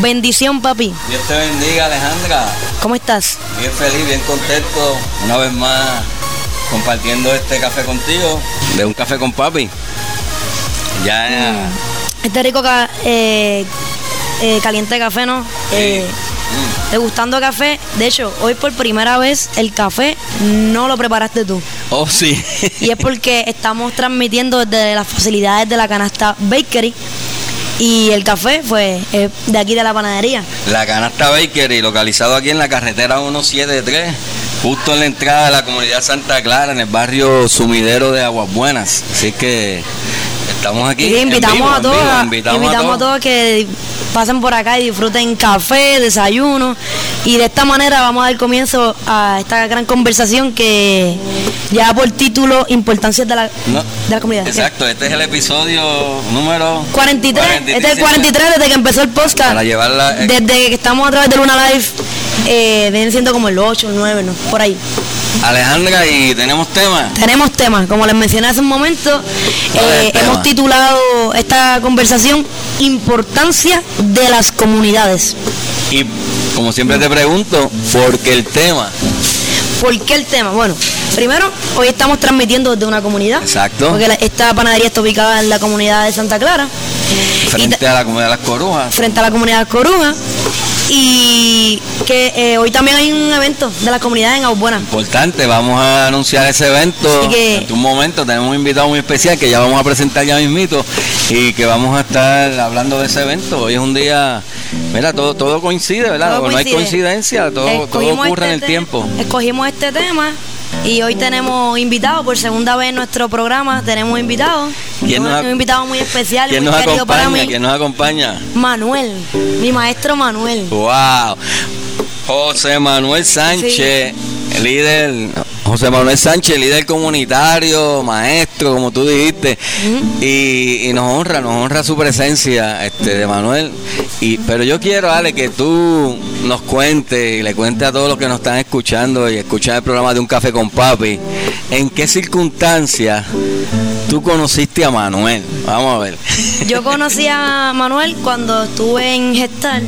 Bendición, papi. Dios te bendiga, Alejandra. ¿Cómo estás? Bien feliz, bien contento. Una vez más compartiendo este café contigo. De un café con papi. Ya. Mm. Este rico ca- eh, eh, caliente café, ¿no? Eh, Mm. degustando café. De hecho, hoy por primera vez el café no lo preparaste tú. Oh, sí. Y es porque estamos transmitiendo desde las facilidades de la canasta Bakery. Y el café fue eh, de aquí de la panadería. La Canasta Bakery, localizado aquí en la carretera 173, justo en la entrada de la comunidad Santa Clara, en el barrio sumidero de Aguas Buenas. Así que estamos aquí. Y invitamos vivo, a todos, vivo, invitamos, invitamos a todos que pasen por acá y disfruten café, desayuno. Y de esta manera vamos a dar comienzo a esta gran conversación que lleva por título Importancia de la, No, de la comunidad. Exacto, este es el episodio número 43, este es el 43 desde que empezó el podcast. Para llevarla. eh, Desde que estamos a través de Luna Live, eh, vienen siendo como el 8, el 9, ¿no? Por ahí. Alejandra, y tenemos tema. Tenemos temas, como les mencioné hace un momento, ¿Cuál es el eh, tema? hemos titulado esta conversación Importancia de las comunidades. Y como siempre te pregunto, ¿por qué el tema? ¿Por qué el tema? Bueno, primero, hoy estamos transmitiendo desde una comunidad. Exacto. Porque la- esta panadería está ubicada en la comunidad de Santa Clara, Frente a la comunidad de las Corujas. frente a la comunidad de Coruja. Y que eh, hoy también hay un evento de la comunidad en Agubuena. Importante, vamos a anunciar ese evento. Así que- En un momento tenemos un invitado muy especial que ya vamos a presentar ya mismito y que vamos a estar hablando de ese evento. Hoy es un día, mira, todo todo coincide, ¿verdad? Todo no hay coincide. coincidencia, todo, todo ocurre en el este te- tiempo. Escogimos este tema y hoy tenemos invitados por segunda vez en nuestro programa. Tenemos invitados. ¿Quién un, nos un invitado muy especial, ¿Quién muy nos querido para acompaña? mí. ¿Quién nos acompaña? Manuel, mi maestro Manuel. Wow. José Manuel Sánchez, líder, José Manuel Sánchez, líder comunitario, maestro, como tú dijiste, y, y nos honra, nos honra su presencia, este, de Manuel. Y, pero yo quiero, Ale, que tú nos cuentes y le cuentes a todos los que nos están escuchando y escuchan el programa de Un Café con Papi, en qué circunstancias tú conociste a Manuel. Vamos a ver. Yo conocí a Manuel cuando estuve en Gestal.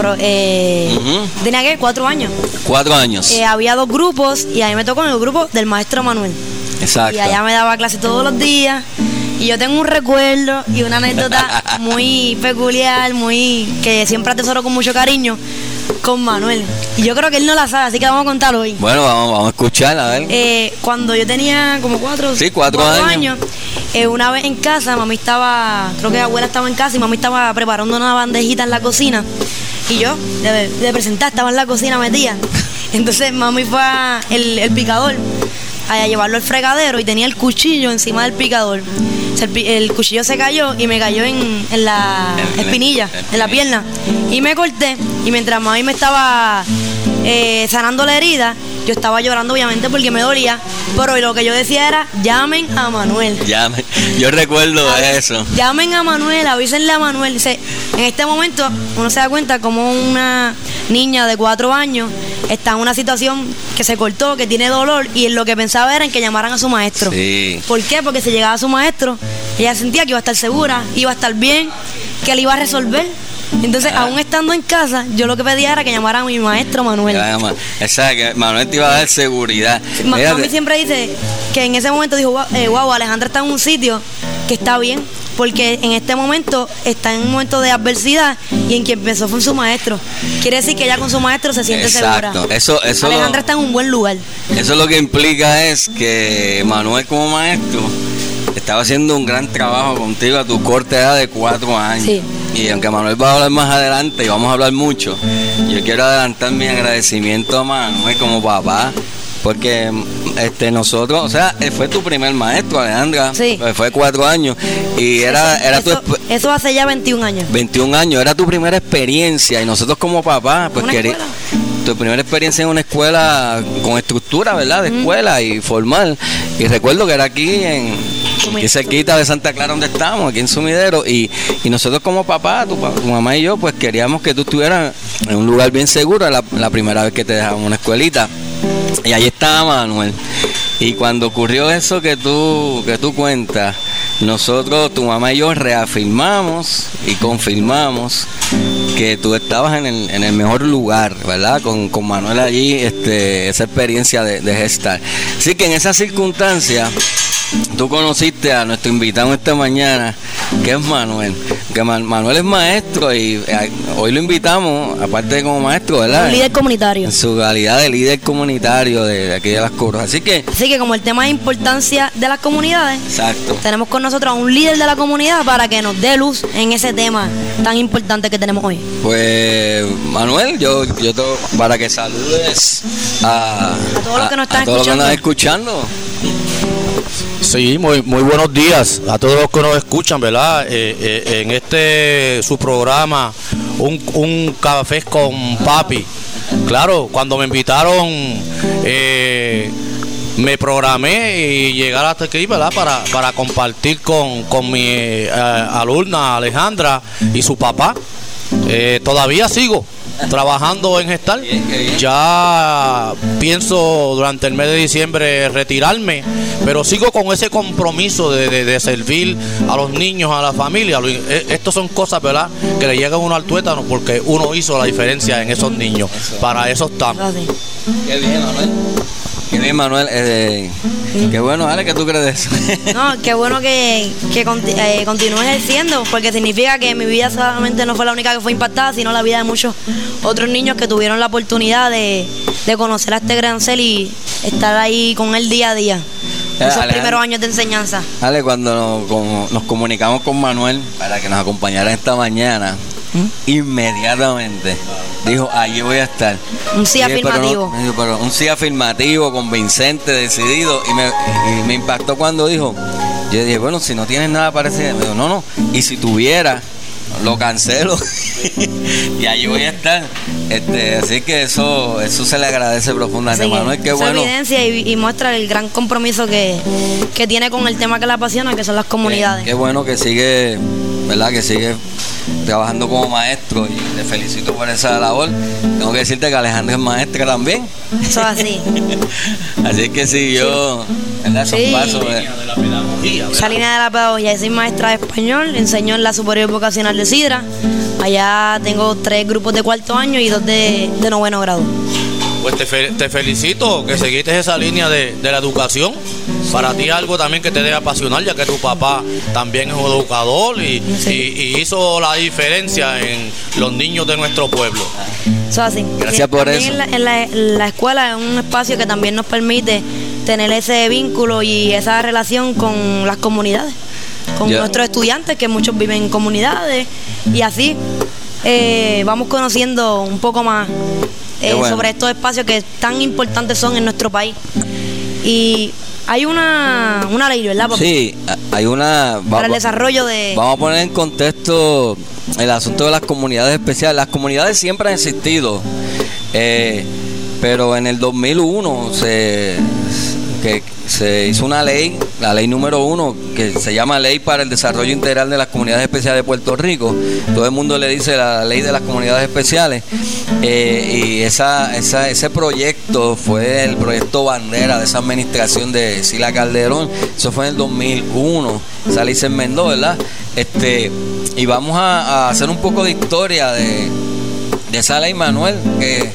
Pero, eh, Ujú. Tenía que cuatro años. Cuatro años. Eh, había dos grupos y a mí me tocó en el grupo del maestro Manuel. Exacto. Y allá me daba clase todos los días. Y yo tengo un recuerdo y una anécdota muy peculiar, muy que siempre atesoro con mucho cariño con Manuel. Y yo creo que él no la sabe, así que vamos a contar hoy. Bueno, vamos, vamos a escuchar, a ver. Eh, cuando yo tenía como cuatro, Sí, cuatro años. eh, una vez en casa, mami estaba, creo que la abuela estaba en casa y mami estaba preparando una bandejita en la cocina. Y yo, de, de presentar, estaba en la cocina metida. Entonces mami fue a el, el picador a llevarlo al fregadero y tenía el cuchillo encima del picador. O sea, el, cuchillo se cayó y me cayó en, en la espinilla, en- en la pierna. Y me corté. Y mientras mami me estaba eh, sanando la herida, yo estaba llorando obviamente porque me dolía. Pero lo que yo decía era, llamen a Manuel. Ya me- yo recuerdo eso. Llamen a Manuel, avísenle a Manuel. Dice, en este momento uno se da cuenta como una niña de cuatro años está en una situación que se cortó, que tiene dolor y en lo que pensaba era en que llamaran a su maestro. Sí. ¿Por qué? Porque si llegaba a su maestro, ella sentía que iba a estar segura, iba a estar bien, que le iba a resolver. Entonces, Ah. aún estando en casa, yo lo que pedía era que llamaran a mi maestro Manuel. Esa que Manuel te iba a dar seguridad. Ma- Mira, Mami siempre dice que en ese momento dijo, "Guau, eh, wow, Alejandra está en un sitio que está bien, porque en este momento está en un momento de adversidad y en quien empezó fue su maestro. Quiere decir que ella con su maestro se siente Exacto. segura. Eso, eso, lo, Alejandra está en un buen lugar. eso lo que implica es que Manuel como maestro estaba haciendo un gran trabajo contigo a tu corta edad de cuatro años. Sí. Y aunque Manuel va a hablar más adelante y vamos a hablar mucho, yo quiero adelantar mi agradecimiento a Manuel como papá porque este nosotros, o sea, él fue tu primer maestro, Alejandra. Sí. Fue cuatro años y era, eso, era tu eso, hace ya 21 años. 21 años, era tu primera experiencia y nosotros como papá, pues ¿Una querí- escuela? tu primera experiencia en una escuela con estructura, ¿verdad? De escuela y formal. Y recuerdo que era aquí en aquí cerquita de Santa Clara donde estamos, aquí en Sumidero y, y nosotros como papá, tu, mamá y yo, pues queríamos que tú estuvieras en un lugar bien seguro, la, la primera vez que te dejamos una escuelita. Y ahí estaba Manuel. Y cuando ocurrió eso que tú, que tú cuentas, nosotros, tu mamá y yo, reafirmamos y confirmamos que tú estabas en el, en el mejor lugar, ¿verdad? Con, con Manuel allí, este, esa experiencia de, de gestar. Así que en esa circunstancia, tú conociste a nuestro invitado esta mañana, que es Manuel. Que Man- Manuel es maestro y eh, hoy lo invitamos, aparte de como maestro, ¿verdad? Un líder comunitario. En su calidad de líder comunitario de, aquí de las Curvas. Así que, Así que como el tema es importancia de las comunidades, exacto. tenemos con nosotros a un líder de la comunidad para que nos dé luz en ese tema tan importante que tenemos hoy. Pues Manuel, yo, yo te, para que saludes a, A todos los que nos están a todos los que nos están escuchando. Sí, muy, muy buenos días a todos los que nos escuchan, ¿verdad? Eh, eh, en este su programa, un, café con papi. Claro, cuando me invitaron, eh, me programé y llegar hasta aquí, ¿verdad? Para, para compartir con, con mi alumna Alejandra y su papá. Eh, todavía sigo trabajando en gestal. Ya pienso durante el mes de diciembre retirarme, pero sigo con ese compromiso de, de- de servir a los niños, a la familia. Eh, Estos son cosas, ¿verdad? Que le llegan a uno al tuétano porque uno hizo la diferencia en esos niños. Para eso estamos. Qué bien, Manuel. Qué bien, Manuel. Eh, qué bueno, Ale, ¿qué tú crees de eso? No, qué bueno que, que conti- eh, continúes ejerciendo, porque significa que mi vida solamente no fue la única que fue impactada, sino la vida de muchos otros niños que tuvieron la oportunidad de, de conocer a este gran ser y estar ahí con él día a día. Eh, Esos Alejandro. primeros años de enseñanza. Ale, cuando nos, como nos comunicamos con Manuel para que nos acompañara esta mañana, inmediatamente dijo, allí voy a estar. Un sí Dije, pero no- afirmativo. pero un sí afirmativo, convincente, decidido. Y me, y me impactó cuando dijo, yo dije, bueno, si no tienes nada parecido, me dijo, no, no, y si tuviera, lo cancelo. y allí voy a estar. Este, así que eso, eso se le agradece profundamente, que Manuel, qué bueno. evidencia y, y muestra el gran compromiso que, que tiene con el tema que le apasiona, que son las comunidades. Qué, qué bueno que sigue, ¿verdad? Que sigue trabajando como maestro y te felicito por esa labor. Tengo que decirte que Alejandra es maestra también. Eso es así. Así que si yo, ¿verdad? Esos Sí. pasos, eh, Esa línea de la pedagogía, soy maestra de español, enseño en la Superior Vocacional de Sidra. Allá tengo tres grupos de cuarto año y dos de, de noveno grado. Pues te, fe- te felicito que seguiste esa línea de, de la educación. Para ti algo también que te debe apasionar, ya que tu papá también es un educador y, Sí. y- y hizo la diferencia en los niños de nuestro pueblo. Eso es así. Gracias por También eso. En la, en la- en la escuela es un espacio que también nos permite tener ese vínculo y esa relación con las comunidades, con nuestros estudiantes, que muchos viven en comunidades, y así eh, vamos conociendo un poco más eh, bueno. sobre estos espacios que tan importantes son en nuestro país. Y hay una, una ley, ¿verdad? papá? sí, hay una... va- Para el desarrollo de... Vamos a poner en contexto el asunto de las comunidades especiales. Las comunidades siempre han existido, eh, pero en el 2001 se, que se hizo una ley, la ley número uno, que se llama Ley para el Desarrollo Integral de las Comunidades Especiales de Puerto Rico. Todo el mundo le dice la ley de las comunidades especiales. eh, y esa, esa, ese proyecto fue el proyecto bandera de esa administración de Sila Calderón. Eso fue en el 2001. Esa ley se enmendó, ¿verdad? Este, y vamos a, hacer un poco de historia de, de esa ley, Manuel, que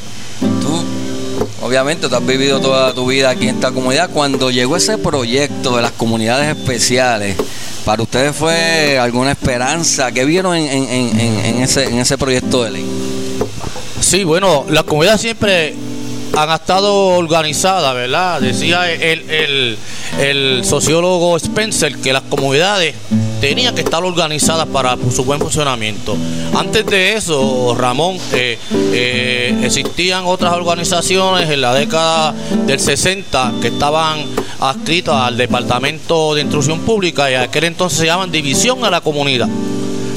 Obviamente, tú has vivido toda tu vida aquí en esta comunidad. Cuando llegó ese proyecto de las comunidades especiales, ¿para ustedes fue alguna esperanza? ¿Qué vieron en, en- en- ese, en ese proyecto de ley? Sí, bueno, las comunidades siempre han estado organizadas, ¿verdad? Decía el, el- el sociólogo Spencer que las comunidades tenían que estar organizadas para su buen funcionamiento. Antes de eso, Ramón, eh, eh, existían otras organizaciones en la década del 60 que estaban adscritas al Departamento de Instrucción Pública y aquel entonces se llaman División a la Comunidad.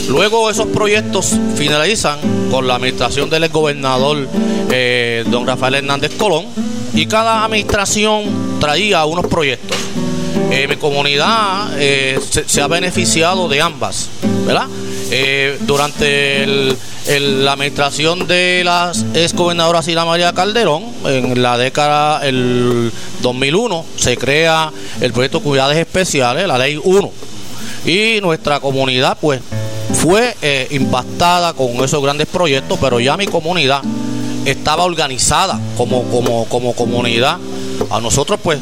Luego esos proyectos finalizan con la administración del gobernador eh, don Rafael Hernández Colón y cada administración traía unos proyectos. Eh, mi comunidad eh, se, ha beneficiado de ambas, ¿verdad? durante la administración de la ex gobernadora Sila María Calderón, en la década del 2001, se crea el proyecto de Cuidades Especiales, la Ley 1. Y nuestra comunidad, pues, fue eh, impactada con esos grandes proyectos, pero ya mi comunidad estaba organizada como, como, como comunidad. A nosotros pues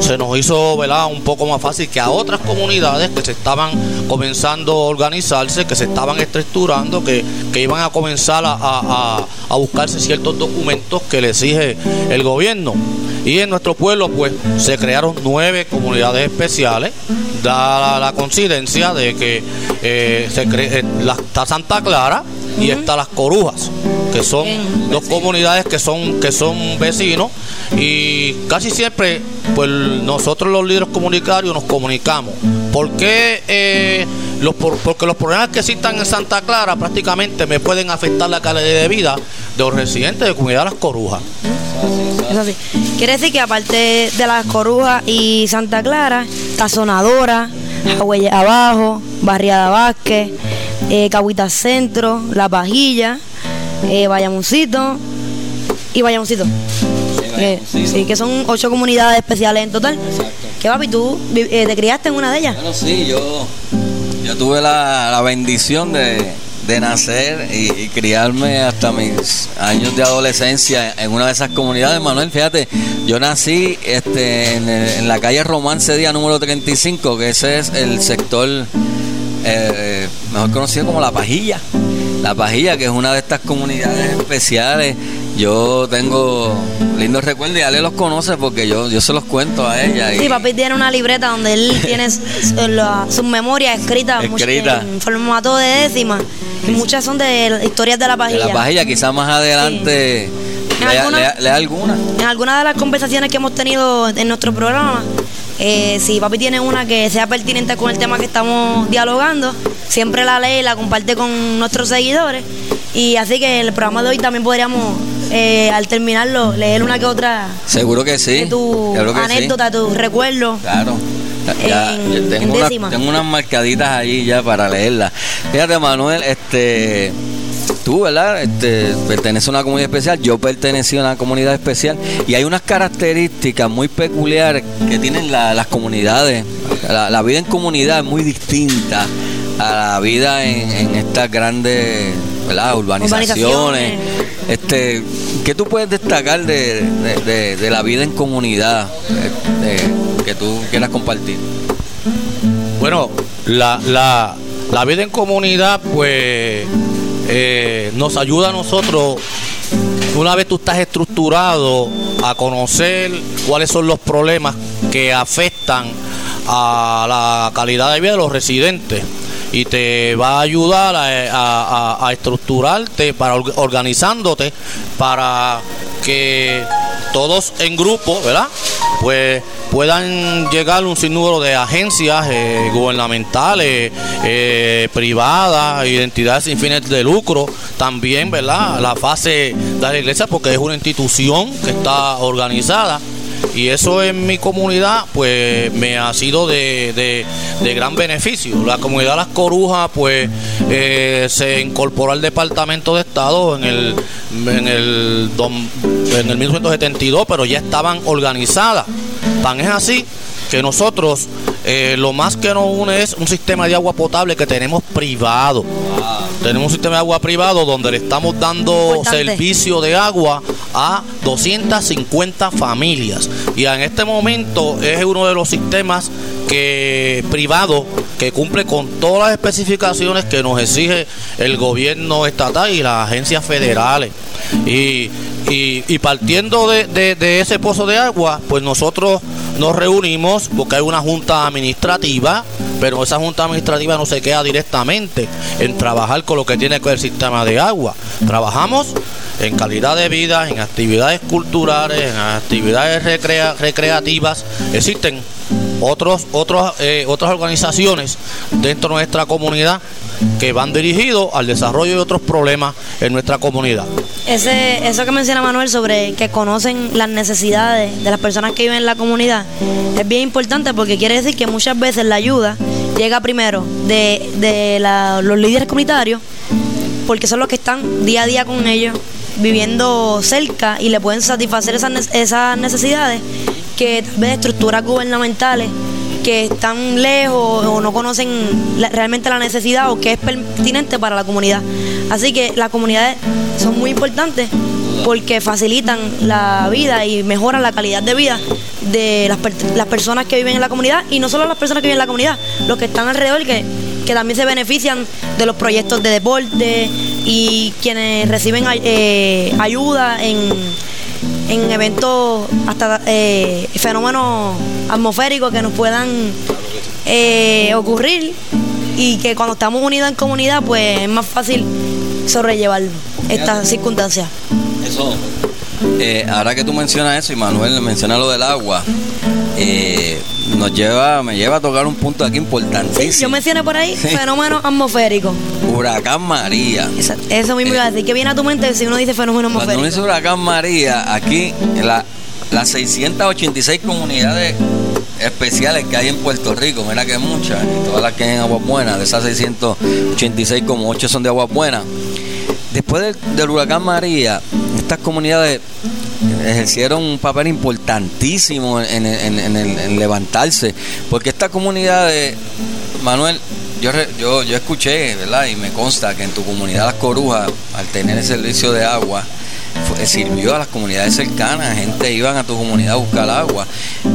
se nos hizo ¿verdad? un poco más fácil que a otras comunidades que se estaban comenzando a organizarse, que se estaban estructurando, que, iban a comenzar a, a buscarse ciertos documentos que le exige el gobierno. Y en nuestro pueblo, pues, se crearon nueve comunidades especiales, da la, coincidencia de que eh, se eh, la, está Santa Clara y está Las Corujas, que son dos comunidades que son, que son vecinos y casi siempre, pues, nosotros los líderes comunitarios nos comunicamos. ¿Por qué? Eh, los, porque los problemas que existan en Santa Clara prácticamente me pueden afectar la calidad de vida de los residentes de comunidad Las Corujas. Quiere decir que aparte de las Corujas y Santa Clara, Tazonadora, Huella Abajo, Barriada Vázquez, eh, Cahuita Centro, La Pajilla, eh, y Bayamuncito. Sí, que son ocho comunidades especiales en total. Exacto. ¿Qué papi, tú eh, te criaste en una de ellas? Bueno, sí, yo, yo tuve la bendición de, de nacer y, criarme hasta mis años de adolescencia en una de esas comunidades. Manuel, fíjate, yo nací este, en, la calle Romance Día número 35, que ese es el sector eh, mejor conocido como La Pajilla. La Pajilla, que es una de estas comunidades especiales. Yo tengo lindos recuerdos y Ale los conoce porque yo, yo se los cuento a ella. Sí, papi tiene una libreta donde él tiene sus memorias escritas escrita. en formato de décima y muchas son de historias de la pajilla. De la pajilla, quizás más adelante lea, alguna, En alguna de las conversaciones que hemos tenido en nuestro programa, eh, si papi tiene una que sea pertinente con el tema que estamos dialogando, siempre la lee y la comparte con nuestros seguidores. Y así que el programa de hoy también podríamos, eh, al terminarlo, leer una que otra. Seguro que sí. De tu anécdota, tu recuerdo. Claro. Ya, tengo, tengo, unas marcaditas ahí ya para leerlas. Fíjate, Manuel, este. Tú, ¿verdad? Este, perteneces a una comunidad especial, yo pertenecí a una comunidad especial y hay unas características muy peculiares que tienen las comunidades. La, vida en comunidad es muy distinta a la vida en, estas grandes ¿verdad? urbanizaciones. Este, ¿Qué tú puedes destacar de, la vida en comunidad este, que tú quieras compartir? Bueno, la, la, la vida en comunidad, pues, eh, nos ayuda a nosotros, una vez tú estás estructurado, a conocer cuáles son los problemas que afectan a la calidad de vida de los residentes. Y te va a ayudar a, estructurarte, para organizándote, para que todos en grupo, ¿verdad? Pues puedan llegar un sinnúmero de agencias eh, gubernamentales, eh, privadas, identidades sin fines de lucro, también, ¿verdad? La fase de la iglesia, porque es una institución que está organizada y eso en mi comunidad pues me ha sido de, gran beneficio. La comunidad de Las Corujas pues eh, se incorporó al Departamento de Estado en el, en el, en el 1972, pero ya estaban organizadas. Tan es así que nosotros eh, lo más que nos une es un sistema de agua potable que tenemos privado. Tenemos un sistema de agua privado donde le estamos dando servicio de agua a 250 familias. Y en este momento es uno de los sistemas que privado que cumple con todas las especificaciones que nos exige el gobierno estatal y las agencias federales. Y, y, partiendo de, ese pozo de agua, pues nosotros nos reunimos porque hay una junta administrativa pero esa junta administrativa no se queda directamente en trabajar con lo que tiene que ver el sistema de agua. Trabajamos en calidad de vida, en actividades culturales, en actividades recreativas. Existen otros, otros, eh, otras organizaciones dentro de nuestra comunidad que van dirigidos al desarrollo de otros problemas en nuestra comunidad. Ese, eso que menciona Manuel sobre que conocen las necesidades de las personas que viven en la comunidad es bien importante porque quiere decir que muchas veces la ayuda llega primero de, de los líderes comunitarios porque son los que están día a día con ellos viviendo cerca y le pueden satisfacer esas, esas necesidades que tal vez estructuras gubernamentales que están lejos o no conocen realmente la necesidad o que es pertinente para la comunidad. Así que las comunidades son muy importantes porque facilitan la vida y mejoran la calidad de vida de las, personas que viven en la comunidad y no solo las personas que viven en la comunidad, los que están alrededor que, que también se benefician de los proyectos de deporte y quienes reciben eh, ayuda en en eventos hasta eh, fenómenos atmosféricos que nos puedan eh, ocurrir y que cuando estamos unidos en comunidad pues es más fácil sobrellevar estas circunstancias. Eso, eh, ahora que tú mencionas eso y Manuel menciona lo del agua, nos lleva, me lleva a tocar un punto aquí importantísimo. Sí, yo mencioné por ahí fenómeno atmosférico. Huracán María. eso mismo iba a decir. ¿Qué viene a tu mente si uno dice fenómeno atmosférico? Cuando uno dice Huracán María, aquí la, las 686 comunidades especiales que hay en Puerto Rico, mira que muchas, todas las que hay en Aguas Buenas, de esas 686, como 8 son de Aguas Buenas. Después del huracán María, estas comunidades ejercieron un papel importantísimo en, levantarse, porque esta comunidad de Manuel, yo, yo, yo escuché, ¿verdad? Y me consta que en tu comunidad Las Corujas, al tener el servicio de agua, sirvió a las comunidades cercanas, gente iban a tu comunidad a buscar agua,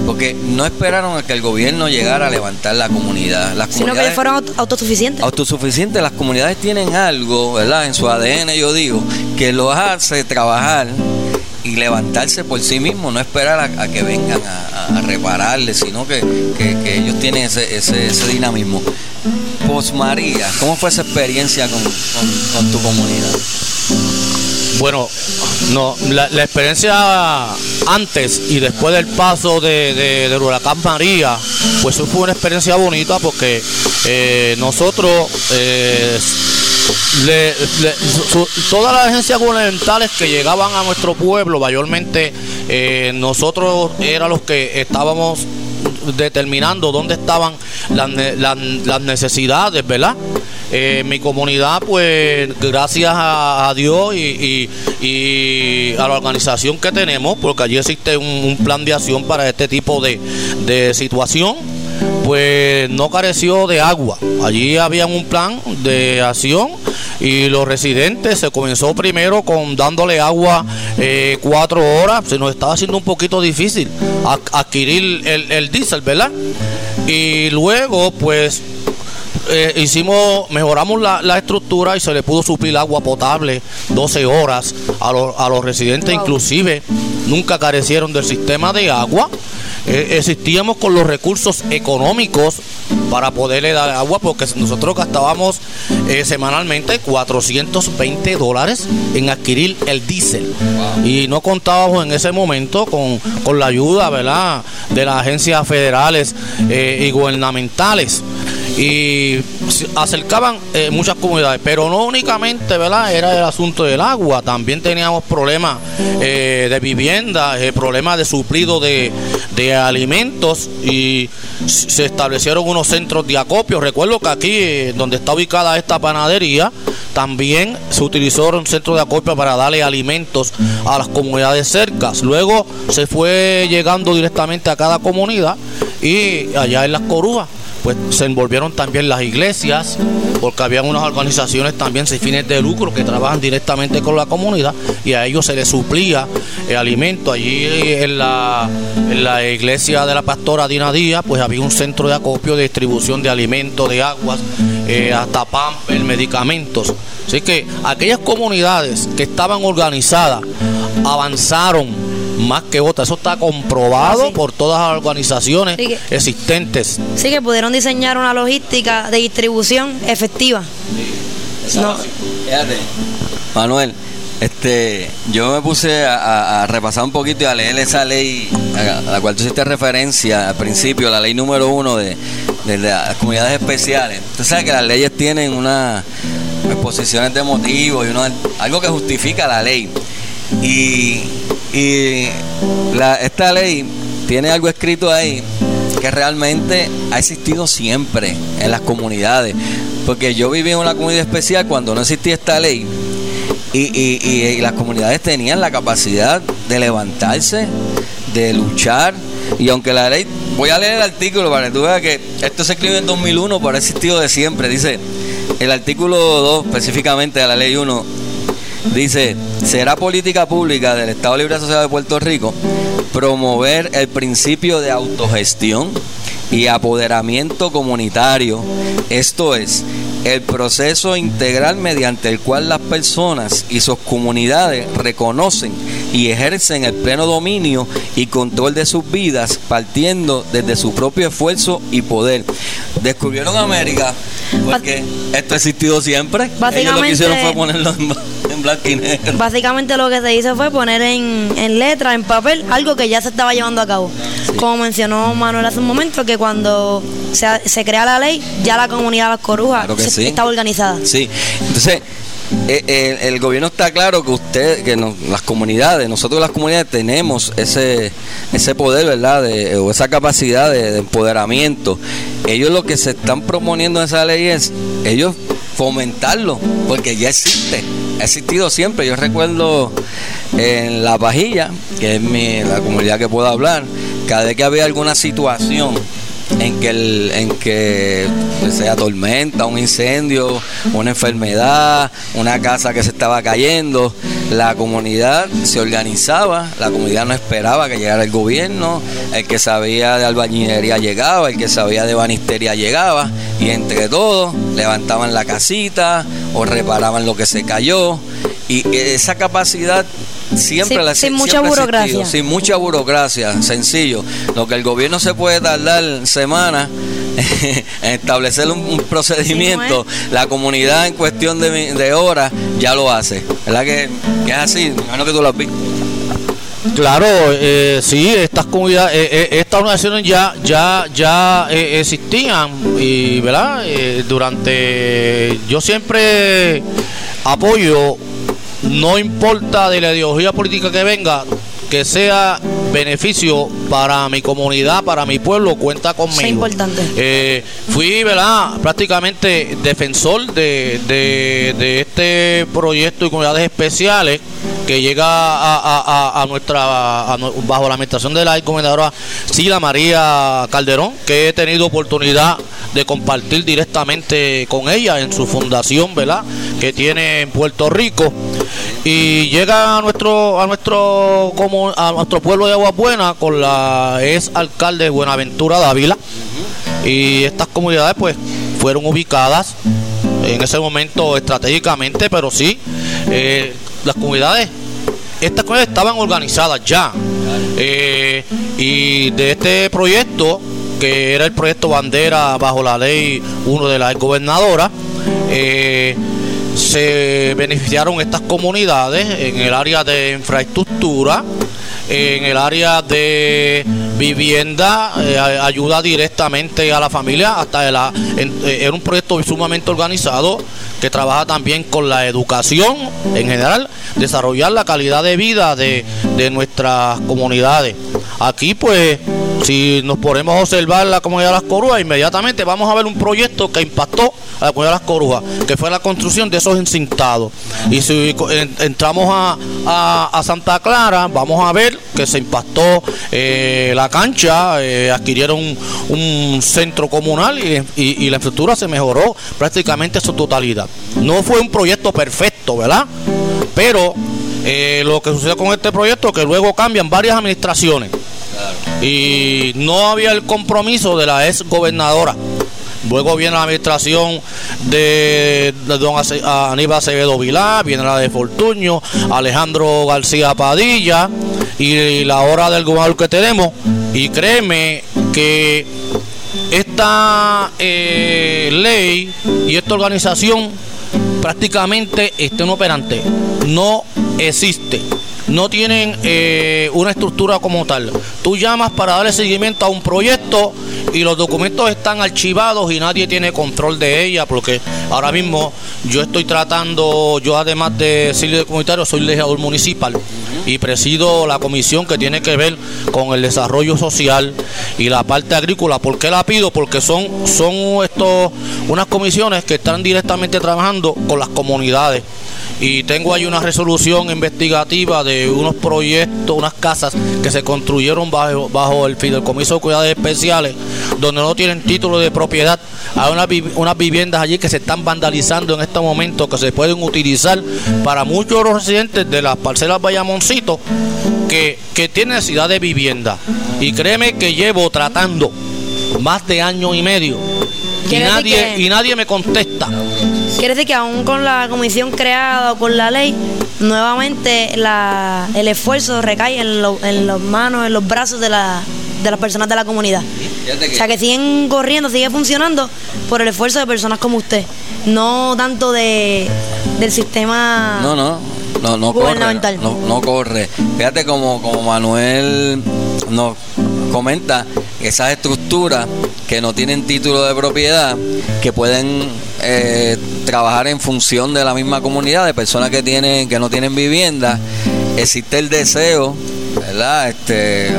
porque no esperaron a que el gobierno llegara a levantar la comunidad. Las Sino que fueron autosuficientes. Autosuficientes, las comunidades tienen algo, ¿verdad? En su ADN yo digo, que lo hace trabajar y levantarse por sí mismo, no esperar a, que vengan a, repararle, sino que, ellos tienen ese, ese, ese dinamismo. Pos María, ¿cómo fue esa experiencia con, con tu comunidad? Bueno, no, la, experiencia antes y después del paso de, del huracán María, pues fue una experiencia bonita porque eh, nosotros, eh, todas las agencias gubernamentales que llegaban a nuestro pueblo, mayormente eh, nosotros eran los que estábamos determinando dónde estaban las, necesidades, ¿verdad? Eh, mi comunidad, pues gracias a, Dios y, a la organización que tenemos, porque allí existe un, plan de acción para este tipo de situación, pues no careció de agua. Allí había un plan de acción y los residentes se comenzó primero con dándole agua eh, cuatro horas, se nos estaba haciendo un poquito difícil adquirir el, el diésel, ¿verdad? Y luego pues eh, hicimos, mejoramos la, estructura y se le pudo suplir agua potable 12 horas a, a los residentes, inclusive nunca carecieron del sistema de agua. Eh, existíamos con los recursos económicos para poderle dar agua porque nosotros gastábamos eh, semanalmente 420 dólares en adquirir el diésel y no contábamos en ese momento con, la ayuda ¿verdad? de las agencias federales y gubernamentales y acercaban eh, muchas comunidades, pero no únicamente, ¿verdad? Era el asunto del agua, también teníamos problemas eh, de vivienda, eh, problemas de suplido de, de, alimentos y se establecieron unos centros de acopio. Recuerdo que aquí, donde está ubicada esta panadería, también se utilizó un centro de acopio para darle alimentos a las comunidades cercas. Luego se fue llegando directamente a cada comunidad y allá en las corujas pues se envolvieron también las iglesias, porque había unas organizaciones también sin fines de lucro que trabajan directamente con la comunidad y a ellos se les suplía el alimento. Allí en la, en la iglesia de la pastora Dina Díaz, pues había un centro de acopio de distribución de alimentos, de aguas, eh, hasta pamper, medicamentos. Así que aquellas comunidades que estaban organizadas avanzaron más que otra. Eso está comprobado Ah, sí. por todas las organizaciones Sí que- existentes. Sí que pudieron diseñar una logística de distribución efectiva. No. Fíjate, Manuel, este, yo me puse a, a- a repasar un poquito y a leer esa ley a, a la cual tú hiciste referencia al principio, la ley número uno de, de las comunidades especiales. Tú sabes que las leyes tienen unas exposiciones de motivos y uno- algo que justifica la ley. Y, y esta ley tiene algo escrito ahí que realmente ha existido siempre en las comunidades. Porque yo viví en una comunidad especial cuando no existía esta ley y, las comunidades tenían la capacidad de levantarse, de luchar. Y aunque la ley, voy a leer el artículo para que tú veas que esto se escribió en 2001, pero ha existido de siempre. Dice, el artículo 2 específicamente de la ley 1 Dice, será política pública del Estado Libre Asociado de Puerto Rico promover el principio de autogestión y apoderamiento comunitario. Esto es, el proceso integral mediante el cual las personas y sus comunidades reconocen y ejercen el pleno dominio y control de sus vidas partiendo desde su propio esfuerzo y poder. Descubrieron América porque esto ha existido siempre. Ellos lo que hicieron fue ponerlo en blanco y negro. Básicamente lo que se hizo fue poner en, en letra, en papel, algo que ya se estaba llevando a cabo. Como mencionó Manuel hace un momento, que cuando se, se crea la ley, ya la comunidad de las corujas Claro sí. estaba organizada. Sí, entonces eh, eh, el, gobierno está claro que usted, que nos- las comunidades, nosotros las comunidades tenemos ese ese poder, ¿verdad? De, o esa capacidad de, de empoderamiento. Ellos lo que se están proponiendo en esa ley es ellos fomentarlo, porque ya existe, ha existido siempre. Yo recuerdo en La Pajilla, que es mi, la comunidad que puedo hablar, cada vez que había alguna situación en que el, en que sea tormenta, un incendio, una enfermedad, una casa que se estaba cayendo, la comunidad se organizaba, la comunidad no esperaba que llegara el gobierno, el que sabía de albañilería llegaba, el que sabía de banistería llegaba, y entre todos levantaban la casita o reparaban lo que se cayó, y esa capacidad siempre Sin- la sin siempre mucha burocracia. sin mucha burocracia, sencillo. Lo que el gobierno se puede tardar semanas en establecer un, un procedimiento, la comunidad en cuestión de, de horas ya lo hace. ¿Verdad que, que es así? Me imagino que tú lo has visto. Claro, eh, sí, estas comunidades, eh, eh, estas organizaciones ya ya ya eh, existían y, ¿verdad? Eh, durante, yo siempre apoyo, no importa de la ideología política que venga, que sea beneficio para mi comunidad, para mi pueblo, cuenta conmigo. Es importante. Eh, fui, ¿verdad? Prácticamente defensor de, de- de este proyecto y comunidades especiales que llega a, a- nuestra a bajo la administración de la encomendadora Sila María Calderón, que he tenido oportunidad de compartir directamente con ella en su fundación, ¿verdad? Que tiene en Puerto Rico y llega a nuestro a nuestro como a nuestro pueblo de Agua Buena con la ex alcalde Buenaventura Dávila y estas comunidades pues fueron ubicadas en ese momento estratégicamente pero sí eh, las comunidades estas comunidades estaban organizadas ya Eh, y de este proyecto que era el proyecto bandera bajo la ley 1 de la gobernadora eh, se beneficiaron estas comunidades en el área de infraestructura, en el área de vivienda, eh, ayuda directamente a la familia, hasta eh, era un proyecto sumamente organizado que trabaja también con la educación en general, desarrollar la calidad de vida de, de nuestras comunidades. Aquí pues si nos ponemos a observar la comunidad de las Corujas, inmediatamente vamos a ver un proyecto que impactó a la comunidad de las Corujas, que fue la construcción de esos encintados. Y si entramos a, Santa Clara, vamos a ver que se impactó eh, la cancha, eh, adquirieron un, centro comunal y, la infraestructura se mejoró prácticamente en su totalidad. No fue un proyecto perfecto, ¿verdad? Pero eh, lo que sucedió con este proyecto que luego cambian varias administraciones y no había el compromiso de la ex gobernadora luego viene la administración de, don Aníbal Acevedo Vilá, viene la de Fortuño, Alejandro García Padilla y la hora del gobernador que tenemos. Y créeme que esta eh, ley y esta organización prácticamente está inoperante. No existe no tienen eh, una estructura como tal. Tú llamas para darle seguimiento a un proyecto y los documentos están archivados y nadie tiene control de ella porque ahora mismo yo estoy tratando, yo además de ser líder comunitario, soy legislador municipal y presido la comisión que tiene que ver con el desarrollo social y la parte agrícola. ¿Por qué la pido? Porque son, son estos, unas comisiones que están directamente trabajando con las comunidades y tengo ahí una resolución investigativa de unos proyectos, unas casas que se construyeron bajo, bajo el Fideicomiso de Cuidados Especiales, donde no tienen título de propiedad. Hay unas, viviendas allí que se están vandalizando en este momento, que se pueden utilizar para muchos de los residentes de las parcelas Que, que tienen necesidad de vivienda. Y créeme que llevo tratando más de año y medio y nadie, y nadie me contesta. Quiere decir que aún con la comisión creada o con la ley, nuevamente la, el esfuerzo recae en, en las manos, en los brazos de, la, de las personas de la comunidad. O sea, que siguen corriendo, sigue funcionando por el esfuerzo de personas como usted, no tanto de, del sistema no, no, no, no corre, no, no corre. Fíjate como, como Manuel nos comenta esas estructuras que no tienen título de propiedad, que pueden eh, trabajar en función de la misma comunidad, de personas que tienen, que no tienen vivienda, existe el deseo, ¿verdad? Este,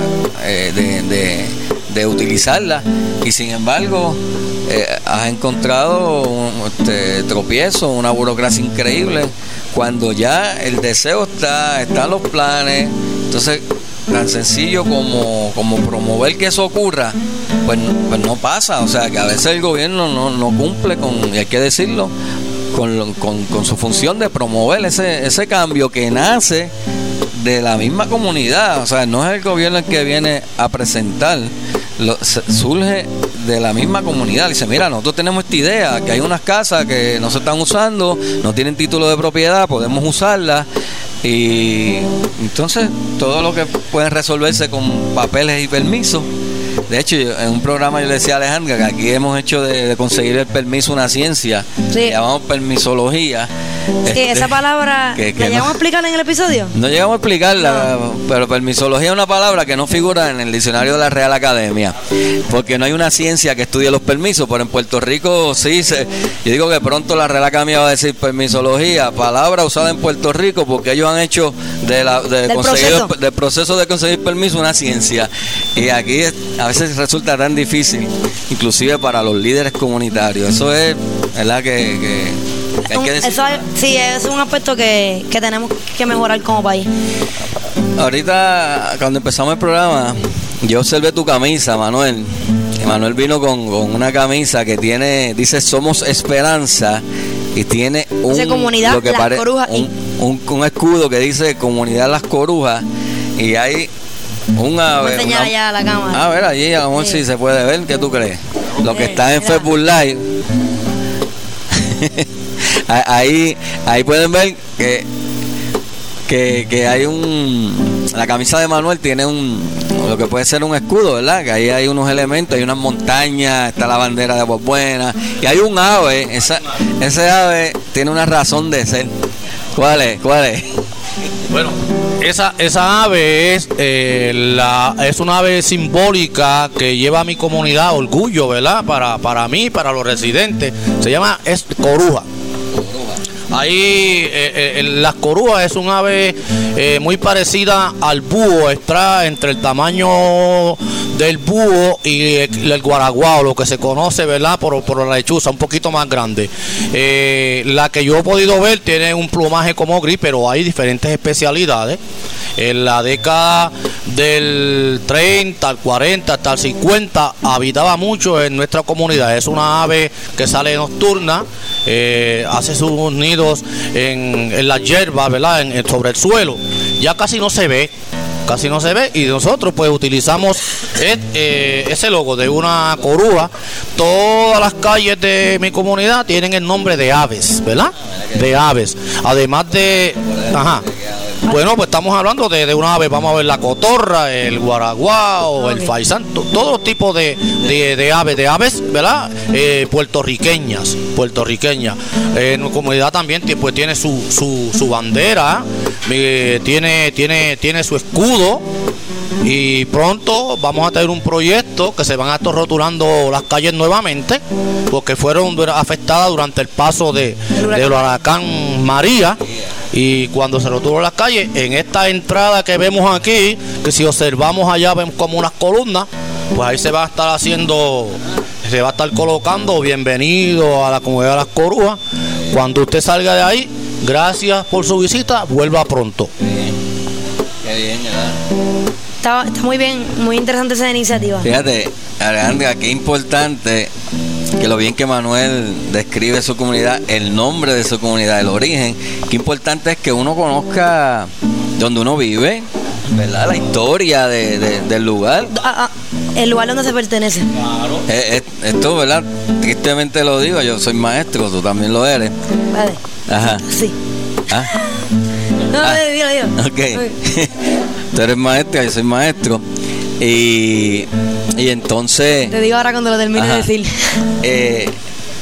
eh, de, de, utilizarla y sin embargo eh, has encontrado un este, tropiezo, una burocracia increíble, cuando ya el deseo está, están los planes, entonces tan sencillo como, promover que eso ocurra, pues, pues, no pasa. O sea, que a veces el gobierno no, cumple con, y hay que decirlo, con, su función de promover ese cambio que nace de la misma comunidad. O sea, no es el gobierno el que viene a presentar, lo, surge de la misma comunidad. Dice, mira, nosotros tenemos esta idea, que hay unas casas que no se están usando, no tienen título de propiedad, podemos usarlas. Y entonces todo lo que puede resolverse con papeles y permisos de hecho, en un programa yo le decía a Alejandra que aquí hemos hecho de, conseguir el permiso una ciencia, que llamamos permisología. Sí, esa este, palabra, ¿la llegamos a explicarla en el episodio? No llegamos a explicarla, pero permisología es una palabra que no figura en el diccionario de la Real Academia, porque no hay una ciencia que estudie los permisos, pero en Puerto Rico sí se... Yo digo que pronto la Real Academia va a decir permisología, palabra usada en Puerto Rico, porque ellos han hecho de la, de del, proceso. del proceso de conseguir permiso una ciencia. Y aquí a veces resulta tan difícil, inclusive para los líderes comunitarios. Eso es, ¿verdad? Que, hay que decir. Eso, sí, es un aspecto que, tenemos que mejorar como país. Ahorita, cuando empezamos el programa, yo observé tu camisa, Manuel. Manuel vino con, una camisa que tiene, dice Somos Esperanza y tiene un, comunidad, lo que un, un, escudo que dice Comunidad Las Corujas y hay un ave. Una, allá a la cámara. A ver, allí a lo si se puede ver. ¿Qué tú crees? Lo que está en Facebook Live. ahí, ahí pueden ver que, que, que hay un. La camisa de Manuel tiene un. Lo que puede ser un escudo, ¿verdad? Que ahí hay unos elementos, hay unas montañas, está la bandera de Buena. Y hay un ave. Esa, ese ave tiene una razón de ser. ¿Cuál es? ¿Cuál es? Bueno, esa, esa ave es, eh, la, es una ave simbólica que lleva a mi comunidad orgullo, ¿verdad? Para, para mí, para los residentes. Se llama es coruja. Ahí eh, eh, las corujas es un ave muy parecida al búho, está entre el tamaño del búho y el, guaraguao, lo que se conoce, ¿verdad? Por, por la lechuza, un poquito más grande. la que yo he podido ver tiene un plumaje como gris, pero hay diferentes especialidades. En la década del 30 al 40 hasta el 50 habitaba mucho en nuestra comunidad. Es una ave que sale nocturna, eh, hace sus nidos en, las hierbas, ¿verdad? En, sobre el suelo. Ya casi no se ve casi no se ve. Y nosotros pues utilizamos e- eh, ese logo de una corúa. Todas las calles de mi comunidad tienen el nombre de aves, ¿verdad? De aves. Además de... Ajá. Bueno, pues estamos hablando de, de una ave, vamos a ver la cotorra, el guaraguao, el faisán, to- todos los tipos de, de- de aves, de aves, ¿verdad? Eh, puertorriqueñas, puertorriqueñas. Eh, en comunidad también pues, tiene su, su, su bandera, eh, tiene, tiene, tiene su escudo. Y pronto vamos a tener un proyecto que se van a estar rotulando las calles nuevamente, porque fueron afectadas durante el paso de, del huracán María. Y cuando se rotuló las calles, en esta entrada que vemos aquí, que si observamos allá vemos como unas columnas, pues ahí se va a estar haciendo, se va a estar colocando bienvenido a la comunidad de las Corujas. Cuando usted salga de ahí, gracias por su visita, vuelva pronto. Qué bien, ¿verdad? Está, está muy bien, muy interesante esa iniciativa. Fíjate, Alejandra, qué importante que lo bien que Manuel describe su comunidad, el nombre de su comunidad, el origen, qué importante es que uno conozca donde uno vive, ¿verdad? La historia de- de- del lugar. Ah, ah, el lugar donde se pertenece. Eh, eh, esto, ¿verdad? Tristemente lo digo, yo soy maestro, tú también lo eres. Vale. Ajá. Sí. Ah, No, Ah. dilo, dilo. ok. tú eres maestra, yo soy maestro. Y, y entonces... Te digo ahora cuando lo termine de decir. Eh,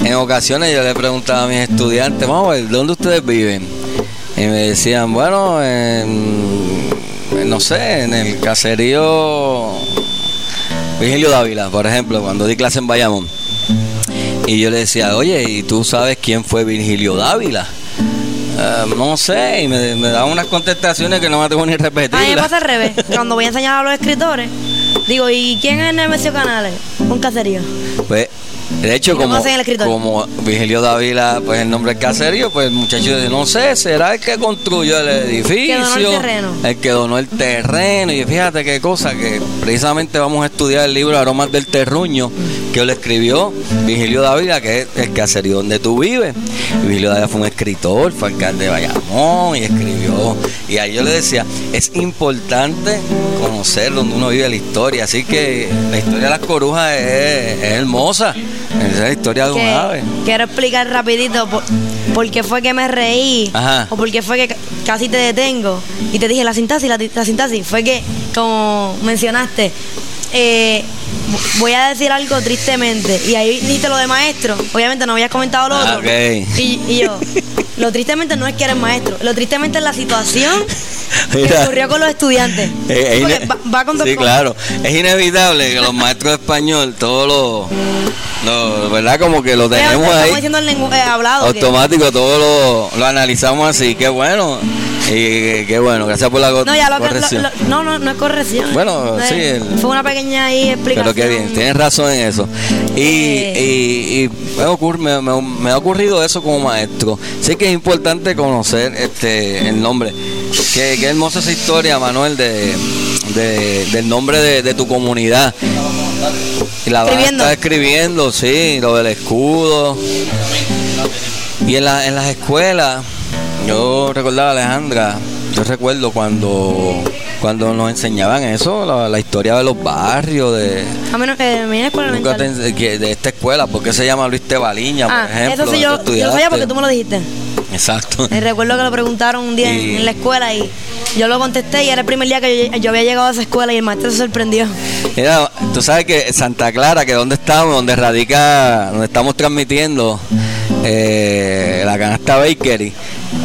en ocasiones yo le preguntaba a mis estudiantes, vamos a ver, ¿dónde ustedes viven? Y me decían, bueno, en, no sé, en el caserío Virgilio Dávila, por ejemplo, cuando di clase en Bayamón. Y yo le decía, oye, ¿y tú sabes quién fue Virgilio Dávila? "Ah, no sé, y me, me daban unas contestaciones que no me atrevo ni a A mí me repetirlas. pasa al revés. Cuando voy a enseñar a los escritores, digo, ¿y quién es Nemesio Canales? Un caserío. Pues, de hecho, ¿Y cómo como, el Virgilio Dávila, pues el nombre del caserío, pues el muchacho dice, no sé, será el que construyó el edificio, Que donó el terreno. el que donó el terreno. Y fíjate qué cosa, que precisamente vamos a estudiar el libro Aromas del Terruño, que lo escribió Virgilio Dávila, que es el caserío donde tú vives. Y Virgilio Dávila fue un escritor, fue alcalde de Bayamón y escribió. Y ahí yo le decía, es importante conocer donde uno vive la historia. Así que la historia de las corujas es, es hermosa. Esa es la historia de un ave. quiero explicar rapidito por, por qué fue que me reí Ajá. o por qué fue que ca- casi te detengo y te dije la sintaxis, la, la sintaxis fue que como mencionaste eh, voy a decir algo tristemente y ahí dijiste lo de maestro obviamente no habías comentado lo Ah, otro y, y yo lo tristemente no es que eres maestro lo tristemente es la situación que ocurrió con los estudiantes Eh, es Porque ine- va, va con sí, claro. Es inevitable que los maestros de español, todos los, ¿verdad? Como que lo Pero tenemos estamos ahí diciendo el eh, hablado que- automático, todo lo, lo analizamos así. Qué bueno. Y qué bueno. Gracias por la No, ya lo que. corrección. lo- lo- no, no, no es corrección. Bueno, No es- sí, el- fue una pequeña ahí explicación. Pero qué bien, tienes razón en eso. Y, Eh. y, y me, ocurre- me- me- me ha ocurrido eso como maestro. Sí que es importante conocer este el nombre. Qué, qué hermosa esa historia, Manuel, de, de- del nombre de, de tu comunidad. Y la Escribiendo. estar escribiendo, sí, lo del escudo. Y en, la- en las escuelas, yo recordaba Alejandra, yo recuerdo cuando cuando nos enseñaban eso, la, la historia de los barrios, de, A menos que me viene escuela nunca te que- de esta escuela, ¿por qué se llama Luis Tebaliña, Ah, por ejemplo? eso sí, yo, yo lo sabía porque tú me lo dijiste. Exacto. Eh, recuerdo que lo preguntaron un día en- Y- en la escuela y yo lo contesté y era el primer día que yo, yo había llegado a esa escuela y el maestro se sorprendió. Mira, tú sabes que Santa Clara, que donde estamos, donde radica, donde estamos transmitiendo eh, la canasta Bakery,